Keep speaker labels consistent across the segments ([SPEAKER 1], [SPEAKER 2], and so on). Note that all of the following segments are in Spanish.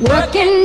[SPEAKER 1] working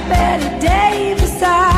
[SPEAKER 2] Betty Davis. I